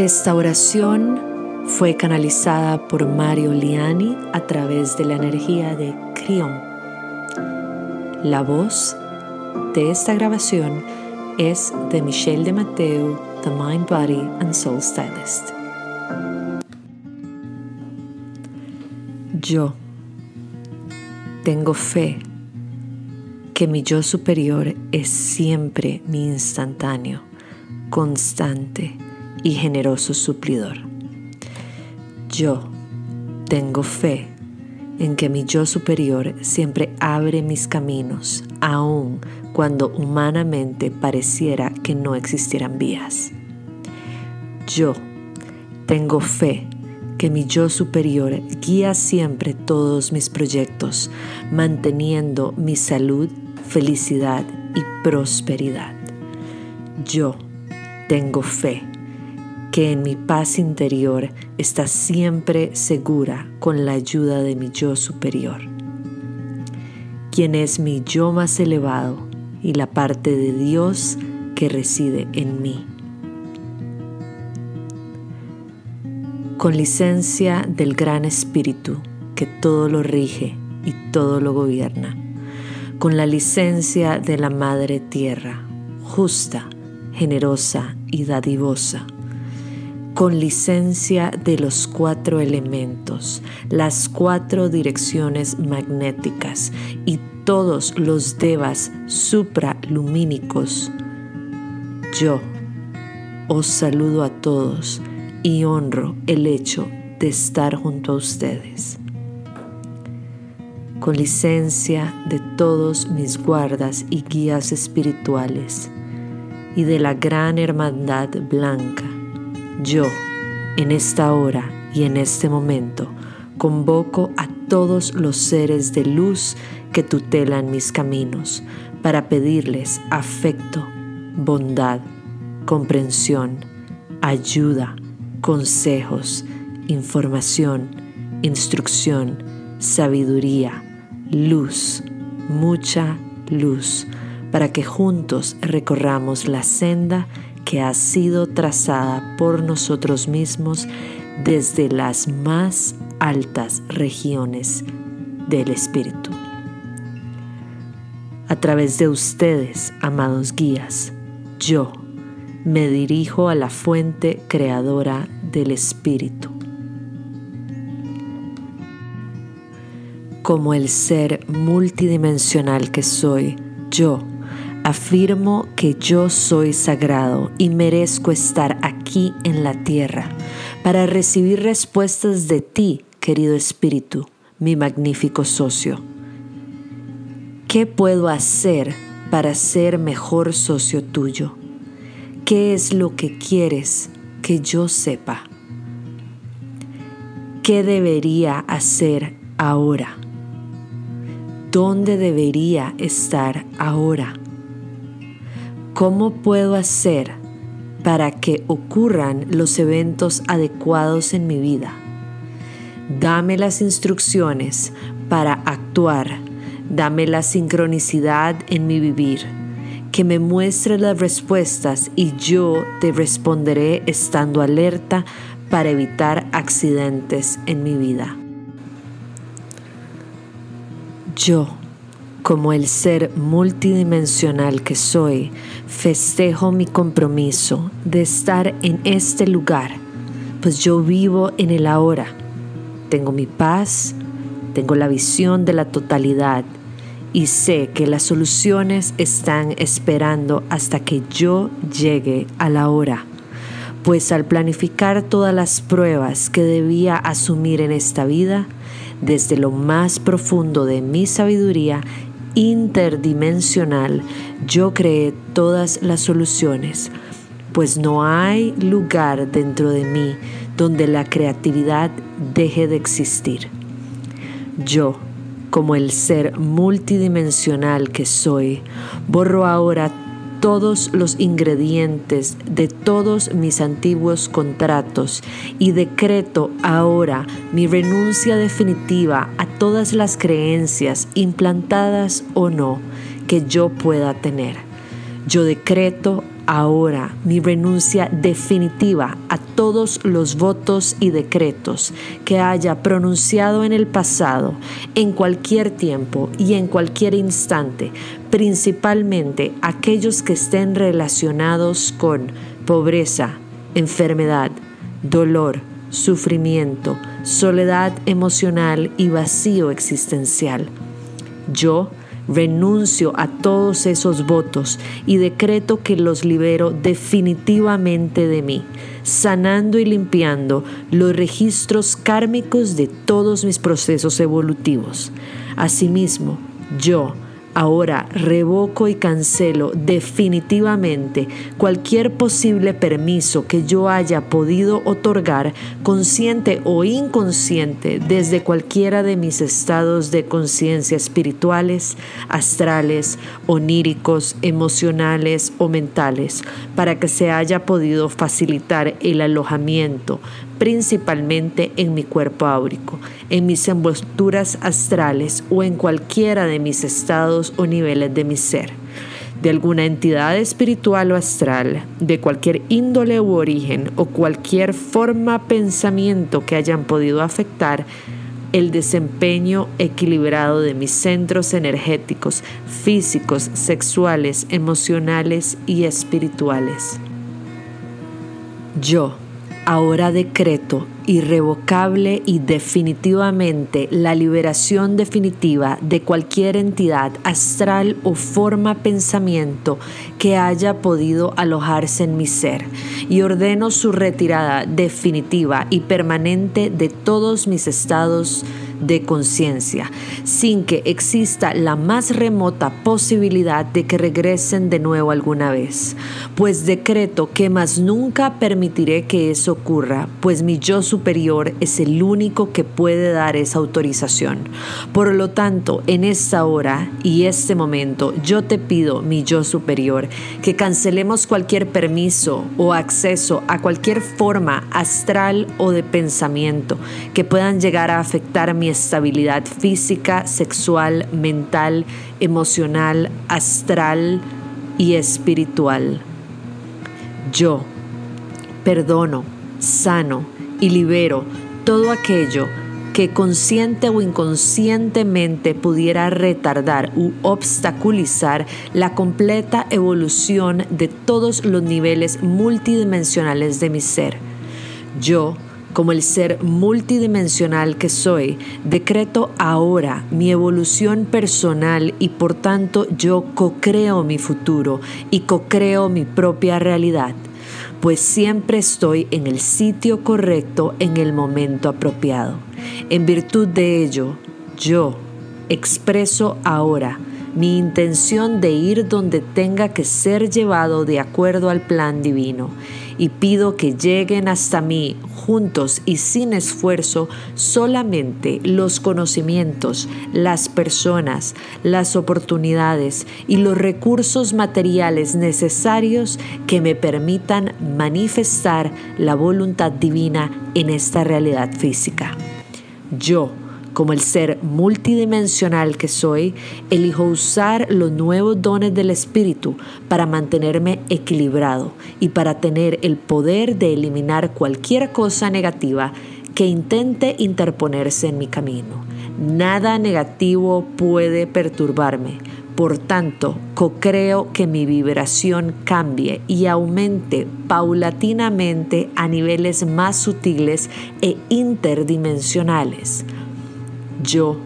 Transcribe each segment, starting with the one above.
Esta oración fue canalizada por Mario Liani a través de la energía de Crión. La voz de esta grabación es de Michelle de Mateo, The Mind, Body and Soul Stylist. Yo tengo fe que mi yo superior es siempre mi instantáneo, constante y generoso suplidor. Yo tengo fe en que mi yo superior siempre abre mis caminos, aun cuando humanamente pareciera que no existieran vías. Yo tengo fe que mi yo superior guía siempre todos mis proyectos, manteniendo mi salud, felicidad y prosperidad. Yo tengo fe que en mi paz interior está siempre segura con la ayuda de mi yo superior, quien es mi yo más elevado y la parte de Dios que reside en mí. Con licencia del Gran Espíritu que todo lo rige y todo lo gobierna, con la licencia de la Madre Tierra, justa, generosa y dadivosa, con licencia de los cuatro elementos, las cuatro direcciones magnéticas y todos los devas supralumínicos. Yo os saludo a todos y honro el hecho de estar junto a ustedes. Con licencia de todos mis guardas y guías espirituales y de la gran hermandad blanca, yo, en esta hora y en este momento, convoco a todos los seres de luz que tutelan mis caminos para pedirles afecto, bondad, comprensión, ayuda, consejos, información, instrucción, sabiduría, luz, mucha luz, para que juntos recorramos la senda que ha sido trazada por nosotros mismos desde las más altas regiones del Espíritu. A través de ustedes, amados guías, yo me dirijo a la fuente creadora del Espíritu. Como el ser multidimensional que soy, yo Afirmo que yo soy sagrado y merezco estar aquí en la tierra para recibir respuestas de ti, querido Espíritu, mi magnífico socio. ¿Qué puedo hacer para ser mejor socio tuyo? ¿Qué es lo que quieres que yo sepa? ¿Qué debería hacer ahora? ¿Dónde debería estar ahora? ¿Cómo puedo hacer para que ocurran los eventos adecuados en mi vida? Dame las instrucciones para actuar. Dame la sincronicidad en mi vivir. Que me muestre las respuestas y yo te responderé estando alerta para evitar accidentes en mi vida. Yo como el ser multidimensional que soy, festejo mi compromiso de estar en este lugar, pues yo vivo en el ahora. Tengo mi paz, tengo la visión de la totalidad y sé que las soluciones están esperando hasta que yo llegue a la hora. Pues al planificar todas las pruebas que debía asumir en esta vida, desde lo más profundo de mi sabiduría interdimensional, yo creé todas las soluciones, pues no hay lugar dentro de mí donde la creatividad deje de existir. Yo, como el ser multidimensional que soy, borro ahora todos los ingredientes de todos mis antiguos contratos y decreto ahora mi renuncia definitiva a todas las creencias implantadas o no que yo pueda tener. Yo decreto ahora mi renuncia definitiva a todos los votos y decretos que haya pronunciado en el pasado, en cualquier tiempo y en cualquier instante, principalmente aquellos que estén relacionados con pobreza, enfermedad, dolor, sufrimiento, soledad emocional y vacío existencial. Yo renuncio a todos esos votos y decreto que los libero definitivamente de mí, sanando y limpiando los registros kármicos de todos mis procesos evolutivos. Asimismo, yo, Ahora revoco y cancelo definitivamente cualquier posible permiso que yo haya podido otorgar, consciente o inconsciente, desde cualquiera de mis estados de conciencia espirituales, astrales, oníricos, emocionales o mentales, para que se haya podido facilitar el alojamiento, principalmente en mi cuerpo áurico, en mis envolturas astrales o en cualquiera de mis estados o niveles de mi ser de alguna entidad espiritual o astral, de cualquier índole u origen o cualquier forma pensamiento que hayan podido afectar el desempeño equilibrado de mis centros energéticos, físicos, sexuales, emocionales y espirituales. Yo, Ahora decreto irrevocable y definitivamente la liberación definitiva de cualquier entidad astral o forma pensamiento que haya podido alojarse en mi ser. Y ordeno su retirada definitiva y permanente de todos mis estados de conciencia, sin que exista la más remota posibilidad de que regresen de nuevo alguna vez. Pues decreto que más nunca permitiré que eso ocurra, pues mi yo superior es el único que puede dar esa autorización. Por lo tanto, en esta hora y este momento, yo te pido, mi yo superior, que cancelemos cualquier permiso o acceso a cualquier forma astral o de pensamiento que puedan llegar a afectar mi estabilidad física, sexual, mental, emocional, astral y espiritual. Yo perdono, sano y libero todo aquello que consciente o inconscientemente pudiera retardar u obstaculizar la completa evolución de todos los niveles multidimensionales de mi ser. Yo como el ser multidimensional que soy, decreto ahora mi evolución personal y por tanto yo co-creo mi futuro y co-creo mi propia realidad, pues siempre estoy en el sitio correcto en el momento apropiado. En virtud de ello, yo expreso ahora mi intención de ir donde tenga que ser llevado de acuerdo al plan divino y pido que lleguen hasta mí juntos y sin esfuerzo solamente los conocimientos, las personas, las oportunidades y los recursos materiales necesarios que me permitan manifestar la voluntad divina en esta realidad física. Yo, como el ser multidimensional que soy, elijo usar los nuevos dones del Espíritu para mantenerme equilibrado y para tener el poder de eliminar cualquier cosa negativa que intente interponerse en mi camino. Nada negativo puede perturbarme. Por tanto, co-creo que mi vibración cambie y aumente paulatinamente a niveles más sutiles e interdimensionales. Yo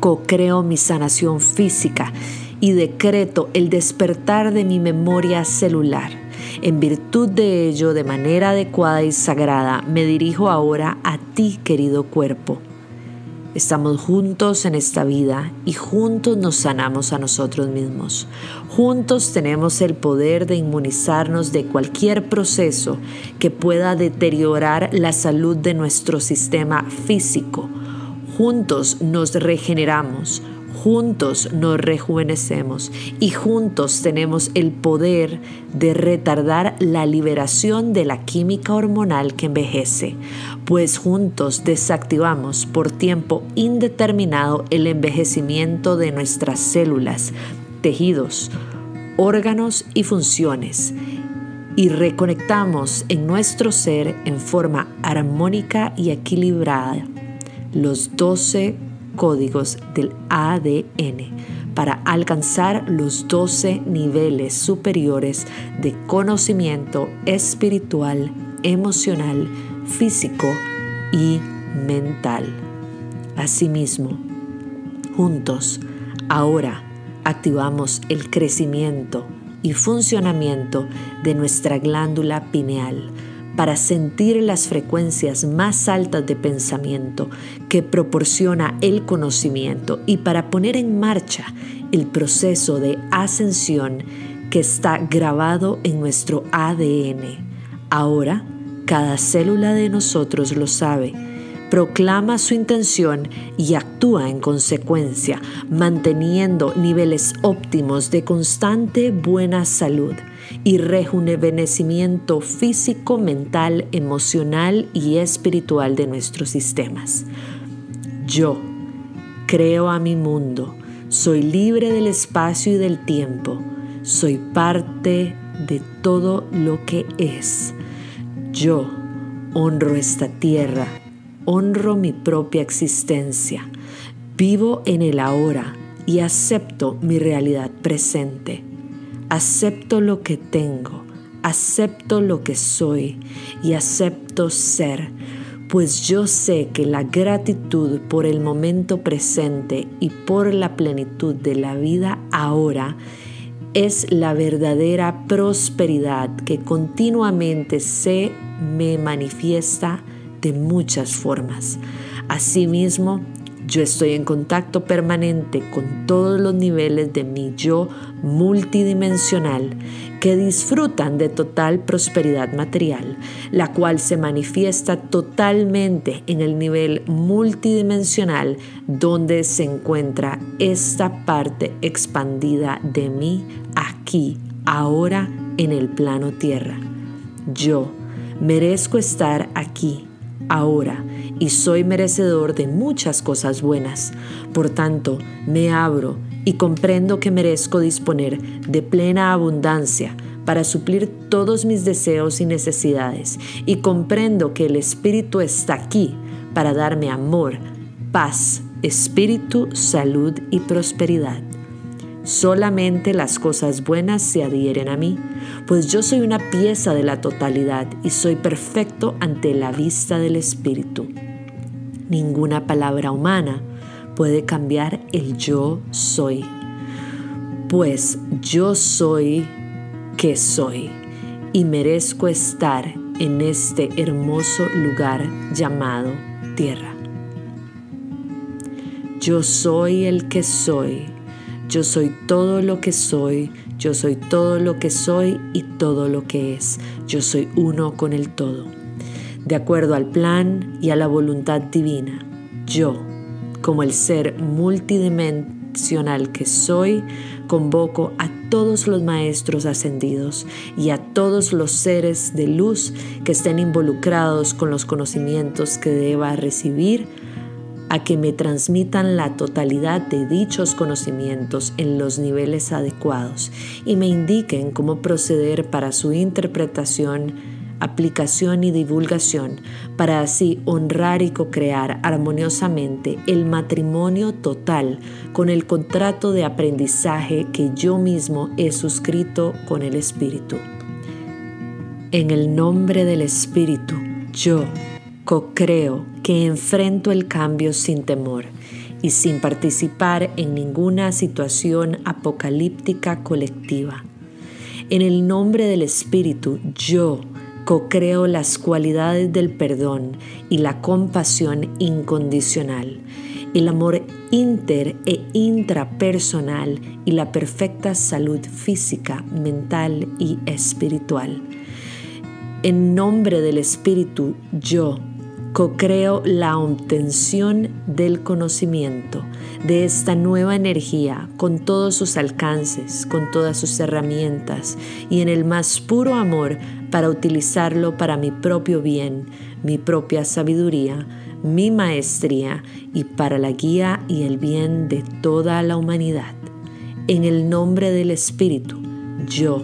co-creo mi sanación física y decreto el despertar de mi memoria celular. En virtud de ello, de manera adecuada y sagrada, me dirijo ahora a ti, querido cuerpo. Estamos juntos en esta vida y juntos nos sanamos a nosotros mismos. Juntos tenemos el poder de inmunizarnos de cualquier proceso que pueda deteriorar la salud de nuestro sistema físico Juntos nos regeneramos, juntos nos rejuvenecemos y juntos tenemos el poder de retardar la liberación de la química hormonal que envejece, pues juntos desactivamos por tiempo indeterminado el envejecimiento de nuestras células, tejidos, órganos y funciones y reconectamos en nuestro ser en forma armónica y equilibrada los 12 códigos del ADN para alcanzar los 12 niveles superiores de conocimiento espiritual, emocional, físico y mental. Asimismo, juntos, ahora activamos el crecimiento y funcionamiento de nuestra glándula pineal para sentir las frecuencias más altas de pensamiento que proporciona el conocimiento y para poner en marcha el proceso de ascensión que está grabado en nuestro ADN. Ahora, cada célula de nosotros lo sabe proclama su intención y actúa en consecuencia, manteniendo niveles óptimos de constante buena salud y rejuvenecimiento físico, mental, emocional y espiritual de nuestros sistemas. Yo creo a mi mundo, soy libre del espacio y del tiempo, soy parte de todo lo que es. Yo honro esta tierra honro mi propia existencia, vivo en el ahora y acepto mi realidad presente. Acepto lo que tengo, acepto lo que soy y acepto ser, pues yo sé que la gratitud por el momento presente y por la plenitud de la vida ahora es la verdadera prosperidad que continuamente se me manifiesta de muchas formas. Asimismo, yo estoy en contacto permanente con todos los niveles de mi yo multidimensional que disfrutan de total prosperidad material, la cual se manifiesta totalmente en el nivel multidimensional donde se encuentra esta parte expandida de mí aquí, ahora en el plano tierra. Yo merezco estar aquí ahora y soy merecedor de muchas cosas buenas. Por tanto, me abro y comprendo que merezco disponer de plena abundancia para suplir todos mis deseos y necesidades y comprendo que el Espíritu está aquí para darme amor, paz, espíritu, salud y prosperidad. Solamente las cosas buenas se adhieren a mí, pues yo soy una pieza de la totalidad y soy perfecto ante la vista del Espíritu. Ninguna palabra humana puede cambiar el yo soy, pues yo soy que soy y merezco estar en este hermoso lugar llamado tierra. Yo soy el que soy yo soy todo lo que soy, yo soy todo lo que soy y todo lo que es. Yo soy uno con el todo. De acuerdo al plan y a la voluntad divina, yo, como el ser multidimensional que soy, convoco a todos los maestros ascendidos y a todos los seres de luz que estén involucrados con los conocimientos que deba recibir a que me transmitan la totalidad de dichos conocimientos en los niveles adecuados y me indiquen cómo proceder para su interpretación, aplicación y divulgación, para así honrar y co-crear armoniosamente el matrimonio total con el contrato de aprendizaje que yo mismo he suscrito con el Espíritu. En el nombre del Espíritu, yo, co-creo que enfrento el cambio sin temor y sin participar en ninguna situación apocalíptica colectiva. En el nombre del Espíritu, yo co-creo las cualidades del perdón y la compasión incondicional, el amor inter e intrapersonal y la perfecta salud física, mental y espiritual. En nombre del Espíritu, yo co-creo la obtención del conocimiento, de esta nueva energía, con todos sus alcances, con todas sus herramientas y en el más puro amor para utilizarlo para mi propio bien, mi propia sabiduría, mi maestría y para la guía y el bien de toda la humanidad. En el nombre del Espíritu, yo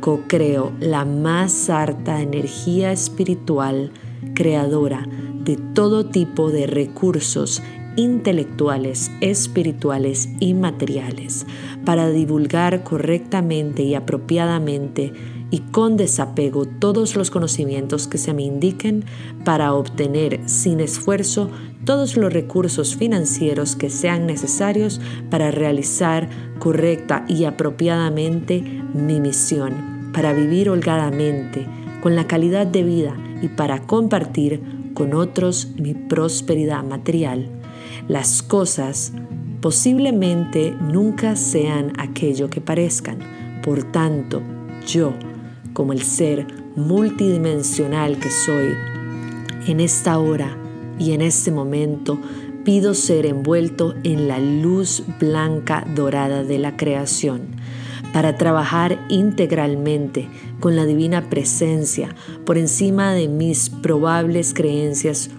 co-creo la más harta energía espiritual creadora de todo tipo de recursos intelectuales, espirituales y materiales para divulgar correctamente y apropiadamente y con desapego todos los conocimientos que se me indiquen para obtener sin esfuerzo todos los recursos financieros que sean necesarios para realizar correcta y apropiadamente mi misión, para vivir holgadamente, con la calidad de vida y para compartir con otros mi prosperidad material. Las cosas posiblemente nunca sean aquello que parezcan. Por tanto, yo, como el ser multidimensional que soy, en esta hora y en este momento pido ser envuelto en la luz blanca dorada de la creación para trabajar integralmente con la divina presencia por encima de mis probables creencias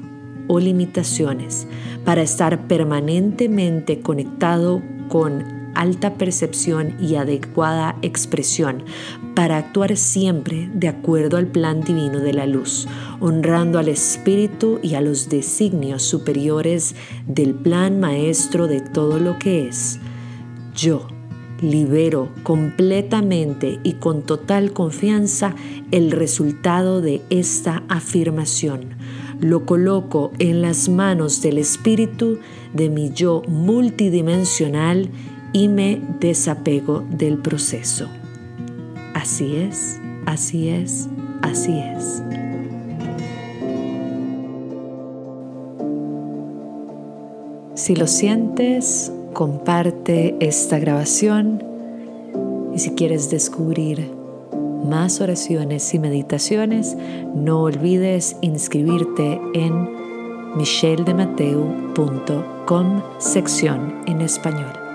o limitaciones, para estar permanentemente conectado con alta percepción y adecuada expresión para actuar siempre de acuerdo al plan divino de la luz, honrando al espíritu y a los designios superiores del plan maestro de todo lo que es. Yo libero completamente y con total confianza el resultado de esta afirmación. Lo coloco en las manos del espíritu de mi yo multidimensional y me desapego del proceso. Así es, así es, así es. Si lo sientes, comparte esta grabación y si quieres descubrir más oraciones y meditaciones, no olvides inscribirte en micheldemateu.com sección en español.